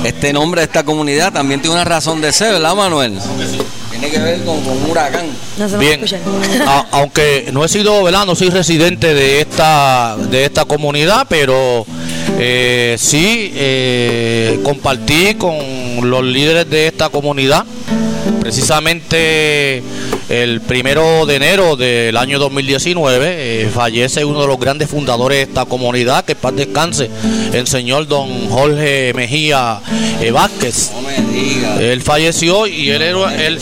este nombre de esta comunidad también tiene una razón de ser, ¿verdad, Manuel? Tiene que ver con, con un huracán. No se me Bien, a- aunque no he sido, ¿verdad? No soy residente de esta, de esta comunidad, pero eh, sí eh, compartí con los líderes de esta comunidad. Precisamente el primero de enero del año 2019 eh, fallece uno de los grandes fundadores de esta comunidad, que paz descanse, el señor don Jorge Mejía eh, Vázquez. No me digas. Él falleció y él era él,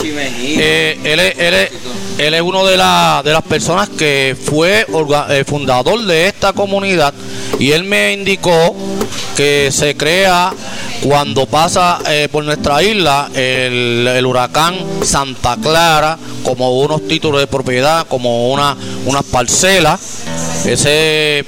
él, él es- él es uno de, de las personas que fue eh, fundador de esta comunidad y él me indicó que se crea cuando pasa eh, por nuestra isla el, el huracán Santa Clara, como unos títulos de propiedad, como una, unas parcelas, ese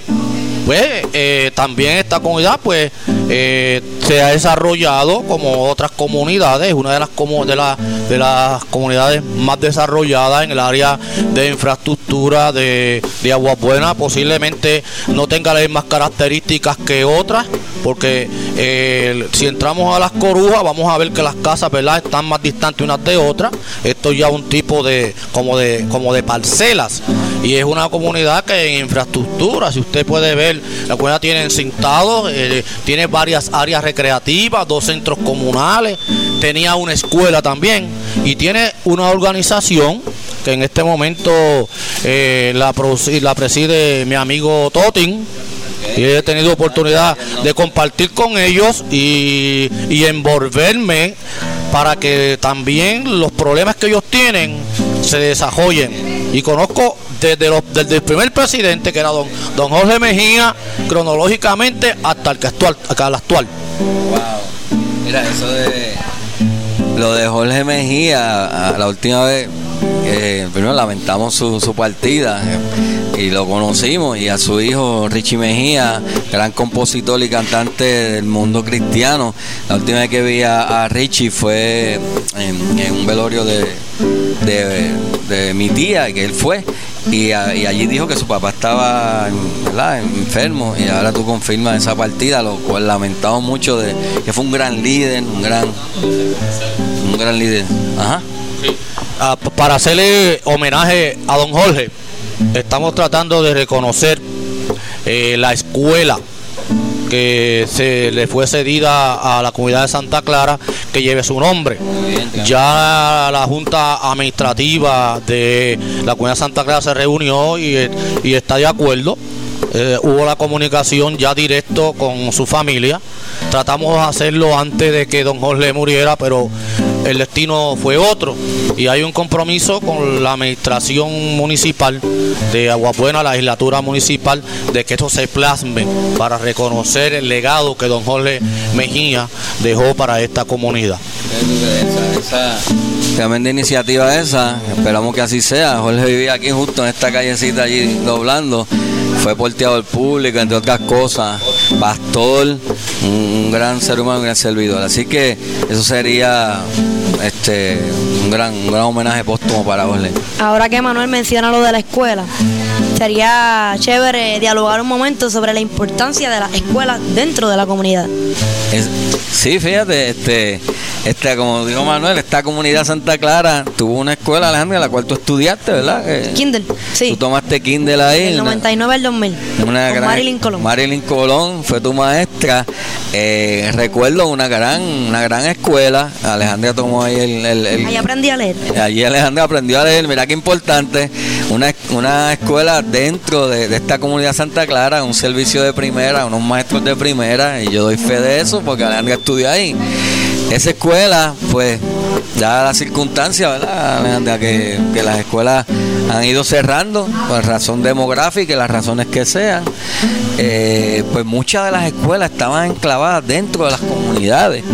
pues eh, también esta comunidad pues eh, se ha desarrollado como otras comunidades, una de las como de, la, de las comunidades más desarrolladas en el área de infraestructura de, de agua buena, posiblemente no tenga las mismas características que otras, porque eh, si entramos a las corujas vamos a ver que las casas ¿verdad? están más distantes unas de otras, esto ya un tipo de como de como de parcelas y es una comunidad que en infraestructura, si usted puede ver, la comunidad tiene encintados, eh, tiene varias áreas recreativas, dos centros comunales, tenía una escuela también y tiene una organización que en este momento eh, la, la preside mi amigo Totin. Y he tenido oportunidad de compartir con ellos y, y envolverme para que también los problemas que ellos tienen se desarrollen. Y conozco desde, el primer presidente, que era don, don Jorge Mejía, cronológicamente hasta el, actual, hasta el actual. Wow. Mira, eso de lo de Jorge Mejía, la última vez, eh, primero lamentamos su, su partida eh, y lo conocimos, y a su hijo Richie Mejía, gran compositor y cantante del mundo cristiano. La última vez que vi a, Richie fue en, en un velorio de, de, de mi tía, que él fue, y, allí dijo que su papá estaba enfermo y ahora tú confirmas esa partida, lo cual lamentamos mucho de que fue un gran líder, un gran un gran líder. Ajá. Ah, para hacerle homenaje a don Jorge, estamos tratando de reconocer eh, la escuela que se le fue cedida a la comunidad de Santa Clara que lleve su nombre. Ya la Junta Administrativa de la comunidad de Santa Clara se reunió y, y está de acuerdo. Eh, hubo la comunicación ya directo con su familia. Tratamos de hacerlo antes de que don Jorge muriera, pero el destino fue otro. Y hay un compromiso con la administración municipal de Aguabuena, la legislatura municipal, de que esto se plasme para reconocer el legado que don Jorge Mejía dejó para esta comunidad. Esa, esa tremenda iniciativa esa, esperamos que así sea. Jorge vivía aquí justo en esta callecita allí doblando. Fue porteador público, entre otras cosas, pastor, un, un gran ser humano, un gran servidor. Así que eso sería este un gran, un gran homenaje póstumo para Jorge. Ahora que Manuel menciona lo de la escuela, sería chévere dialogar un momento sobre la importancia de las escuelas dentro de la comunidad. Es- sí, fíjate, este, este, como dijo Manuel, esta comunidad Santa Clara tuvo una escuela, Alejandra, en la cual tú estudiaste, ¿verdad? Que Kindle, sí. Tú tomaste Kindle ahí. Del una- 99 al 2000. Una con gran- Marilyn Colón. Marilyn Colón fue tu maestra. Eh, recuerdo una gran, una gran escuela. Alejandra tomó ahí el, el- el- Ahí aprendí a leer. Allí Alejandra aprendió a leer, mira qué importante, una, una escuela dentro de, de esta comunidad Santa Clara, un servicio de primera, unos maestros de primera, y yo doy fe de eso porque Alejandra estudió ahí. Esa escuela, pues, ya la circunstancia, ¿verdad? Que, que las escuelas han ido cerrando por razón demográfica y las razones que sean. Eh, pues muchas de las escuelas estaban enclavadas dentro de las comunidades.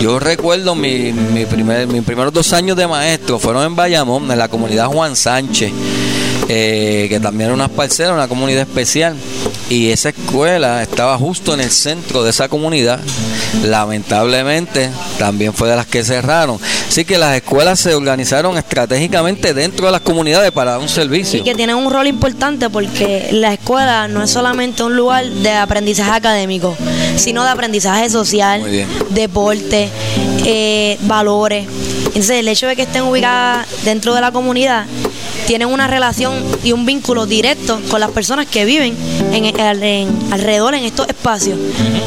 Yo recuerdo mi primer, mis primeros dos años de maestro fueron en Bayamón, en la comunidad Juan Sánchez, eh, que también era una parcela, una comunidad especial. Y esa escuela estaba justo en el centro de esa comunidad. Lamentablemente también fue de las que cerraron. Así que las escuelas se organizaron estratégicamente dentro de las comunidades para dar un servicio. Y que tienen un rol importante porque la escuela no es solamente un lugar de aprendizaje académico, sino de aprendizaje social, deporte, eh, valores. Entonces, el hecho de que estén ubicadas dentro de la comunidad tienen una relación y un vínculo directo con las personas que viven en, en- en- alrededor en estos espacios.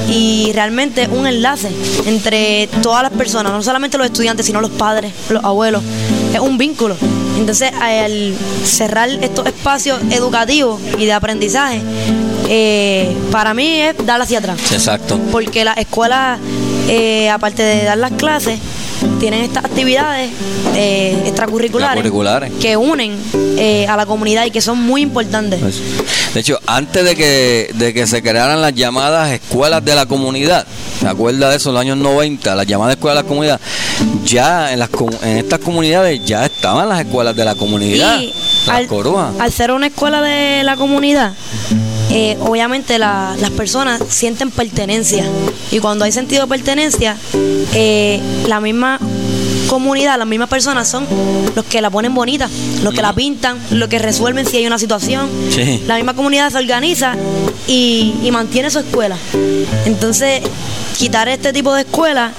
Y realmente un enlace entre todas las personas, no solamente los estudiantes, sino los padres, los abuelos. Es un vínculo. Entonces, al cerrar estos espacios educativos y de aprendizaje, eh, para mí es dar hacia atrás Exacto. porque las escuelas, eh, aparte de dar las clases, tienen estas actividades eh, extracurriculares, Extracurriculares. que unen eh, a la comunidad y que son muy importantes. De hecho, antes de que, de que se crearan las llamadas escuelas de la comunidad, ¿se acuerda de eso? En los años 90, las llamadas escuelas de la comunidad, ya en, las, en estas comunidades ya estaban las escuelas de la comunidad, Y las al, al ser una escuela de la comunidad, eh, obviamente la- las personas sienten pertenencia. Y cuando hay sentido de pertenencia, eh, la misma comunidad, las mismas personas son los que la ponen bonita, los que la pintan, los que resuelven si hay una situación. Sí. La misma comunidad se organiza y, y mantiene su escuela. Entonces, quitar este tipo de escuelas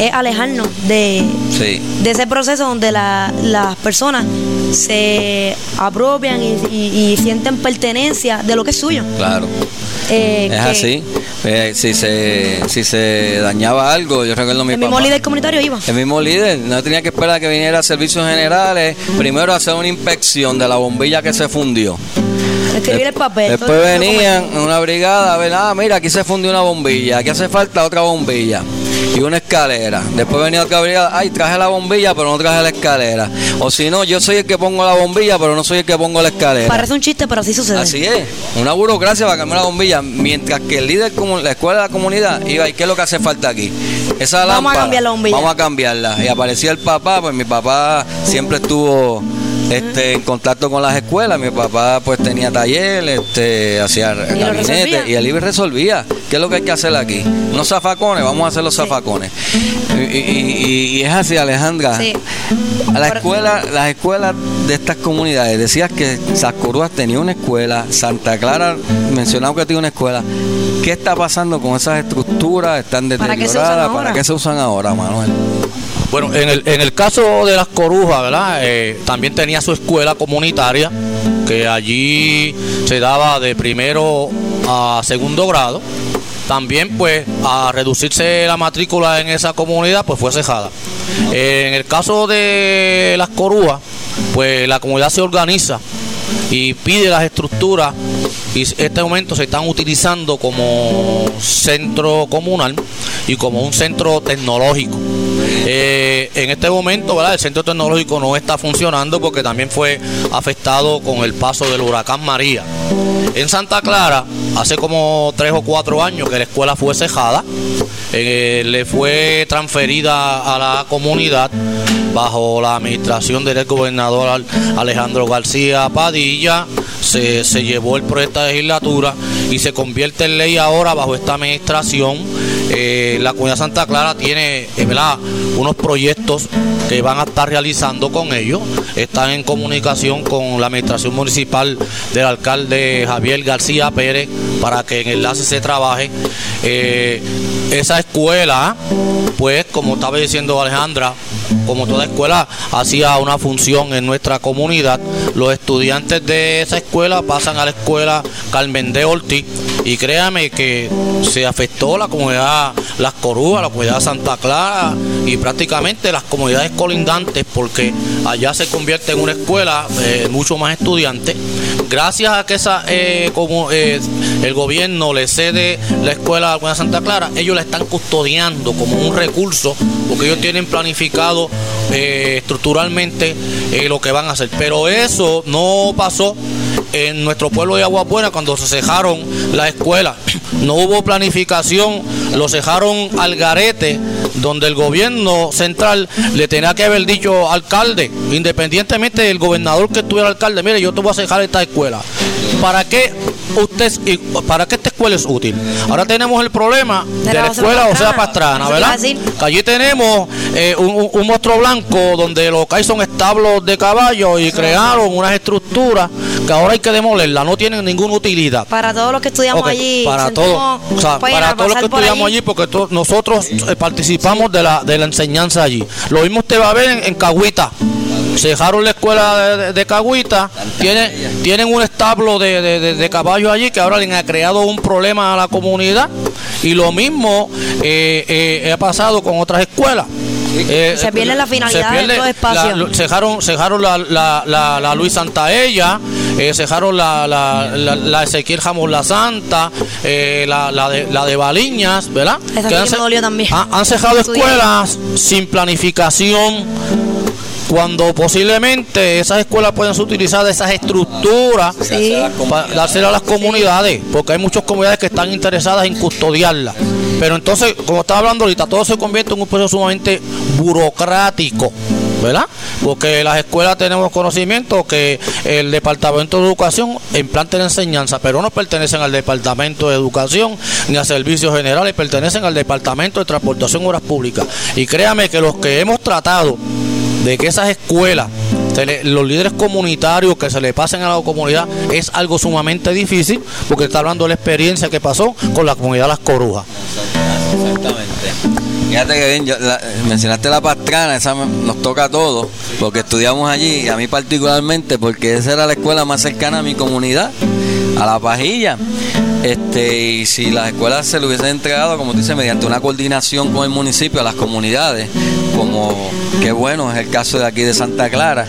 es alejarnos de, Sí. de ese proceso donde la- las personas se apropian y, y- y sienten pertenencia de lo que es suyo. Claro, Eh, es que así. Eh, si, se, si se dañaba algo, yo recuerdo mi El mismo líder comunitario iba. El mismo líder, no tenía que esperar a que viniera a servicios generales, primero hacer una inspección de la bombilla que se fundió. Escribir el papel. Después venían documento. una brigada a ver, ah, mira, aquí se fundió una bombilla, aquí hace falta otra bombilla y una escalera. Después venía otra brigada, ay, traje la bombilla, pero no traje la escalera. O si no, yo soy el que pongo la bombilla, pero no soy el que pongo la escalera. Parece un chiste, pero así sucede. Así es, una burocracia para cambiar la bombilla, mientras que el líder, como la escuela de la comunidad, iba, ¿y qué es lo que hace falta aquí? Esa Vamos a cambiar la bombilla. Vamos a cambiarla. Y aparecía el papá, pues mi papá siempre estuvo este, en contacto con las escuelas, mi papá pues tenía taller, este, hacía gabinete y el IBE resolvía. ¿Qué es lo que hay que hacer aquí? Unos zafacones, vamos a hacer los zafacones. Y, y- y- y es así, Alejandra. Sí. A la escuela, las escuelas de estas comunidades, decías que Sascorúas tenía una escuela, Santa Clara mencionaba que tiene una escuela. ¿Qué está pasando con esas estructuras? ¿Están ¿Para qué se usan deterioradas? ahora? ¿Para qué se usan ahora, Manuel? Bueno, en el, en el caso de las corujas, ¿verdad? Eh, también tenía su escuela comunitaria, que allí se daba de primero a segundo grado. También, pues, a reducirse la matrícula en esa comunidad, pues fue cejada. En el caso de las corujas, pues la comunidad se organiza y pide las estructuras y este momento se están utilizando como centro comunal y como un centro tecnológico. Eh, en este momento. El centro tecnológico no está funcionando porque también fue afectado con el paso del huracán María. En Santa Clara, hace como tres o cuatro años que la escuela fue cejada, eh, le fue transferida a la comunidad bajo la administración del gobernador Al- Alejandro García Padilla. Se, se llevó el proyecto de legislatura y se convierte en ley ahora bajo esta administración. Eh, la comunidad Santa Clara tiene eh, ¿verdad? unos proyectos que van a estar realizando con ellos. Están en comunicación con la administración municipal del alcalde Javier García Pérez para que en enlace se trabaje. Eh, esa escuela, pues como estaba diciendo Alejandra, como toda escuela hacía una función en nuestra comunidad, los estudiantes de esa escuela pasan a la escuela Carmen de Ortiz y créame que se afectó la comunidad Las Corujas, la comunidad Santa Clara y prácticamente las comunidades colindantes porque allá se convierte en una escuela mucho más estudiantes. Gracias a que esa, eh, como, eh, el gobierno le cede la escuela a la Santa Clara, ellos la están custodiando como un recurso porque ellos tienen planificado eh, estructuralmente eh, lo que van a hacer. Pero eso no pasó en nuestro pueblo de Agua Buena cuando se cejaron la escuela. No hubo planificación, lo cejaron al garete, donde el gobierno central le tenía que haber dicho alcalde, independientemente del gobernador que estuviera alcalde, mire, yo te voy a cejar esta escuela. ¿Para qué usted para qué esta escuela es útil? Ahora tenemos el problema de, la la escuela José Pastrana. ¿verdad? Que allí tenemos eh, un, un- un monstruo blanco donde lo que hay son establos de caballo y crearon unas estructuras que ahora hay que demolerlas, no tienen ninguna utilidad. Para todos los que estudiamos allí, para todos, o sea, para todos los que estudiamos allí, porque to- nosotros eh, participamos de la de la enseñanza allí. Lo mismo usted va a ver en, en Cagüita. Se dejaron la escuela de, de- Cagüita, tienen, tienen un establo de, de, de- de caballos allí que ahora le ha creado un problema a la comunidad. Y lo mismo eh, eh, ha pasado con otras escuelas. Eh, Se pierde la finalidad de estos espacios. la- cejaron cejaron la, la, la, la Luis Santaella, eh, cejaron la, la, la, la Ezequiel Jamón La Santa, eh, la, la, de, la de Baliñas, ¿verdad? Esa sí han que me dolió también. Han, han cejado escuelas sin planificación. Cuando posiblemente esas escuelas pueden ser utilizadas, esas estructuras, Sí. para dársela a las comunidades, porque hay muchas comunidades que están interesadas en custodiarla. Pero entonces, como estaba hablando ahorita, todo se convierte en un proceso sumamente burocrático, ¿verdad? Porque las escuelas tenemos conocimiento que el Departamento de Educación implanta la enseñanza, pero no pertenecen al Departamento de Educación ni a Servicios Generales, pertenecen al Departamento de Transportación y Obras Públicas. Y créame que los que hemos tratado de que esas escuelas, los líderes comunitarios que se le pasen a la comunidad es algo sumamente difícil porque está hablando de la experiencia que pasó con la comunidad Las Corujas. Exactamente. Fíjate que bien, mencionaste la pastrana, esa nos toca a todos, porque estudiamos allí, y a mí particularmente, porque esa era la escuela más cercana a mi comunidad, a la pajilla. Este, y si las escuelas se le hubiesen entregado, como dice, mediante una coordinación con el municipio a las comunidades, como qué bueno es el caso de aquí de Santa Clara,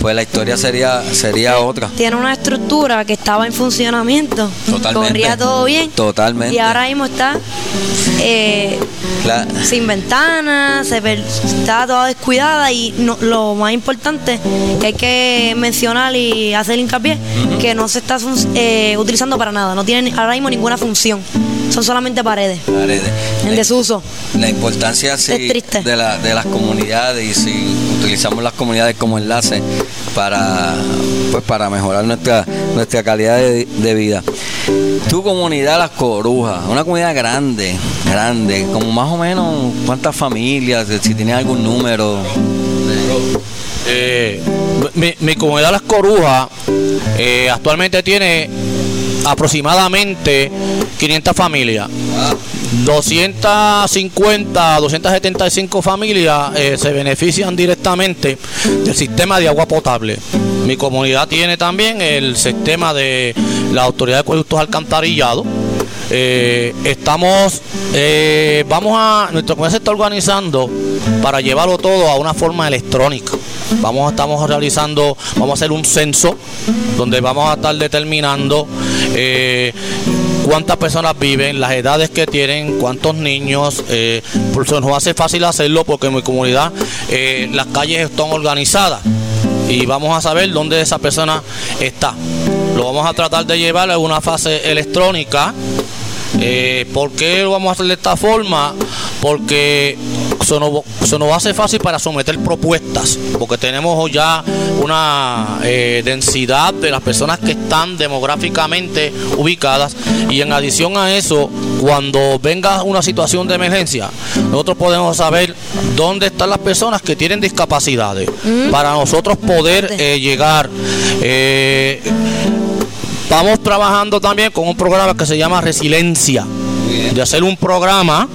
pues la historia sería sería otra. Tiene una estructura que estaba en funcionamiento. Totalmente. Corría todo bien. Totalmente. Y ahora mismo está eh, sin ventanas, se per- está toda descuidada y no- lo más importante que hay que mencionar y hacer hincapié que no se está eh, utilizando para nada, no tiene ahora mismo ninguna función, son solamente paredes paredes. en desuso. La importancia sí, Es triste. de, la, de las comunidades y si utilizamos las comunidades como enlace para pues para mejorar nuestra nuestra calidad de, vida. Tu comunidad Las Corujas, una comunidad grande, grande, como más o menos cuántas familias, si tienes algún número. Eh, mi, mi comunidad Las Corujas eh, actualmente tiene aproximadamente 500 familias. 250, 275 familias eh, se benefician directamente del sistema de agua potable. Mi comunidad tiene también el sistema de la Autoridad de Acueductos Alcantarillados. Eh, estamos, eh, vamos a, nuestra comunidad se está organizando para llevarlo todo a una forma electrónica. Vamos, estamos realizando, vamos a hacer un censo donde vamos a estar determinando eh, cuántas personas viven, las edades que tienen, cuántos niños. Eh, por eso nos hace fácil hacerlo porque en mi comunidad eh, las calles están organizadas y vamos a saber dónde esa persona está. Lo vamos a tratar de llevar a una fase electrónica. Eh, ¿Por qué lo vamos a hacer de esta forma? Porque se nos, se nos hace fácil para someter propuestas, porque tenemos ya una eh, densidad de las personas que están demográficamente ubicadas y en adición a eso, cuando venga una situación de emergencia, nosotros podemos saber dónde están las personas que tienen discapacidades para nosotros poder eh, llegar. eh, Estamos trabajando también con un programa que se llama Resiliencia. De hacer un programa,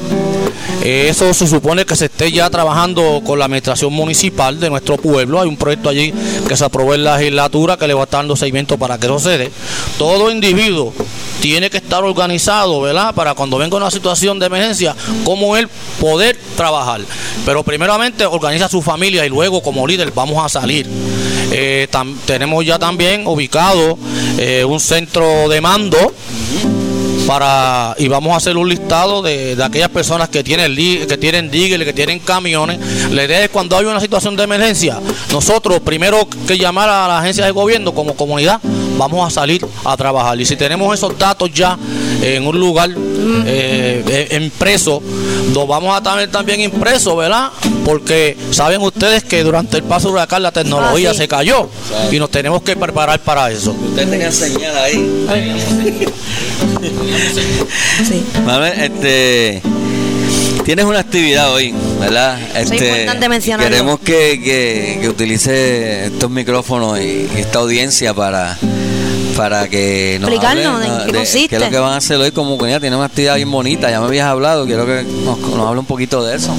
eso se supone que se esté ya trabajando con la administración municipal de nuestro pueblo. Hay un proyecto allí que se aprobó en la legislatura que le va a estar dando seguimiento para que dé. Todo individuo tiene que estar organizado, ¿verdad? Para cuando venga una situación de emergencia, cómo él poder trabajar. Pero primeramente organiza su familia y luego como líder vamos a salir. Eh, tenemos ya también ubicado eh, un centro de mando para y vamos a hacer un listado de, de aquellas personas que tienen que tienen digger, que tienen camiones. La idea es cuando hay una situación de emergencia, nosotros primero que llamar a la agencia de gobierno como comunidad, vamos a salir a trabajar. Y si tenemos esos datos ya en un lugar eh, eh, impreso, los vamos a tener también impreso, ¿verdad? Porque saben ustedes que durante el paso huracán la tecnología Ah, sí. se cayó y nos tenemos que preparar para eso. Usted tenía señal ahí. Sí. Manuel, este, tienes una actividad hoy, ¿verdad? Este. Queremos que, que, que utilice estos micrófonos y, y esta audiencia para para que nos Explicarnos ¿no? qué de consiste. qué es lo que van a hacer hoy como comunidad. Tiene una actividad bien bonita, ya me habías hablado, quiero que nos, nos hable un poquito de eso.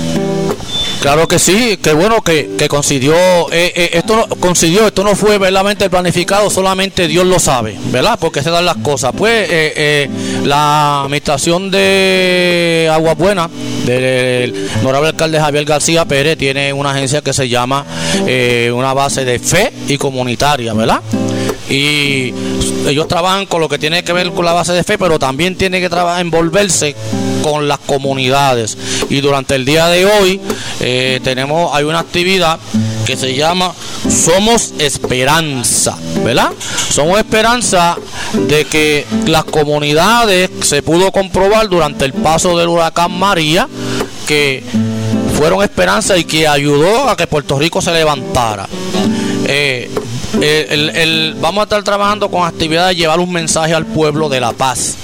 Claro que sí, qué bueno que, que consiguió, eh, eh, esto no, esto no fue verdaderamente planificado, solamente Dios lo sabe, ¿verdad? Porque se dan las cosas. Pues eh, la administración de Agua Buena, del honorable alcalde Javier García Pérez, tiene una agencia que se llama una base de fe y comunitaria, ¿verdad? Y ellos trabajan con lo que tiene que ver con la base de fe, pero también tiene que trabajar, envolverse con las comunidades. Y durante el día de hoy eh, tenemos, hay una actividad que se llama Somos Esperanza, ¿verdad? Somos Esperanza de que las comunidades se pudo comprobar durante el paso del huracán María que fueron esperanza y que ayudó a que Puerto Rico se levantara. Eh, el, vamos a estar trabajando con actividades de llevar un mensaje al pueblo de la paz.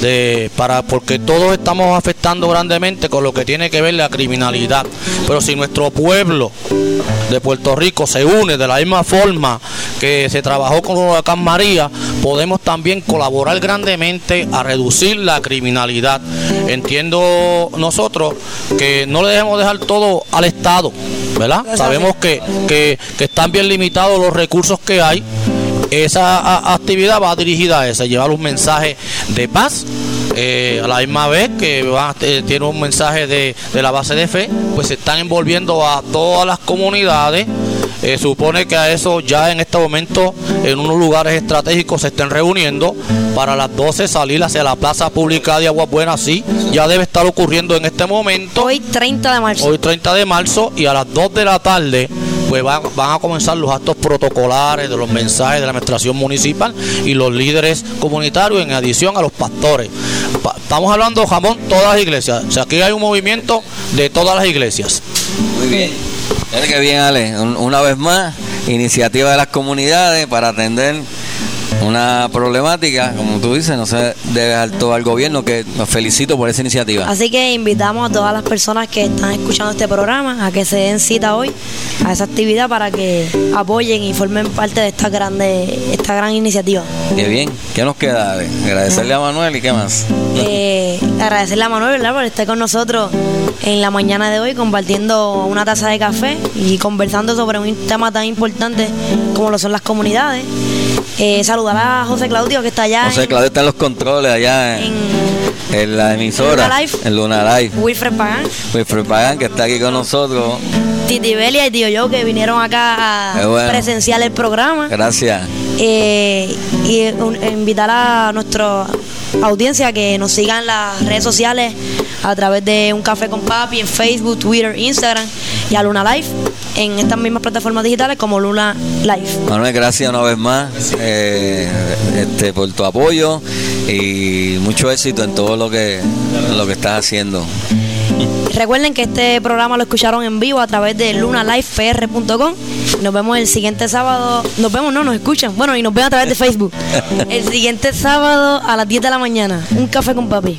De, para porque todos estamos afectando grandemente con lo que tiene que ver la criminalidad. Pero si nuestro pueblo de Puerto Rico se une de la misma forma que se trabajó con Huracán María, podemos también colaborar grandemente a reducir la criminalidad. Entiendo nosotros que no le debemos dejar todo al Estado, ¿verdad? Sabemos que, que, están bien limitados los recursos que hay esa actividad va dirigida a eso, llevar un mensaje de paz. Eh, a la misma vez que eh, tiene un mensaje de, de, la base de fe, pues se están envolviendo a todas las comunidades eh, supone que a eso ya en este momento en unos lugares estratégicos se estén reuniendo para las 12 salir hacia la plaza pública de Agua Buena, sí, ya debe estar ocurriendo en este momento. Hoy 30 de marzo. Hoy 30 de marzo y a las 2 de la tarde pues van, van, a comenzar los actos protocolares de los mensajes de la administración municipal y los líderes comunitarios en adición a los pastores. estamos hablando, jamón, todas las iglesias. O sea, aquí hay un movimiento de todas las iglesias. Muy bien. Qué bien, Ale. Una vez más, iniciativa de las comunidades para atender una problemática, como tú dices, no se debe dejar todo al gobierno, que nos felicito por esa iniciativa. Así que invitamos a todas las personas que están escuchando este programa a que se den cita hoy a esa actividad para que apoyen y formen parte de esta grande, esta gran iniciativa. Qué bien, ¿qué nos queda? Agradecerle a Manuel y qué más. Eh, agradecerle a Manuel ¿verdad? por estar con nosotros en la mañana de hoy compartiendo una taza de café y conversando sobre un tema tan importante como lo son las comunidades. Eh, saludar a José Claudio que está allá. José Claudio está en los controles allá en, la emisora. En Luna Live. En Luna Live. Wilfred Pagán. Wilfred Pagán que está aquí con nosotros. Titi Belia y Tío Yo que vinieron acá a presenciar el programa. Gracias. Eh, y invitar a nuestra audiencia que nos sigan en las redes sociales a través de Un Café con Papi en Facebook, Twitter, Instagram y a Luna Live en estas mismas plataformas digitales como Luna Live. Manuel, gracias una vez más eh, este, por tu apoyo y mucho éxito en todo lo que, lo que estás haciendo. Recuerden que este programa lo escucharon en vivo a través de lunalifepr.com. Nos vemos el siguiente sábado. Nos vemos, no, nos escuchan. Bueno, y nos ven a través de Facebook. El siguiente sábado a las 10 de la mañana. Un café con papi.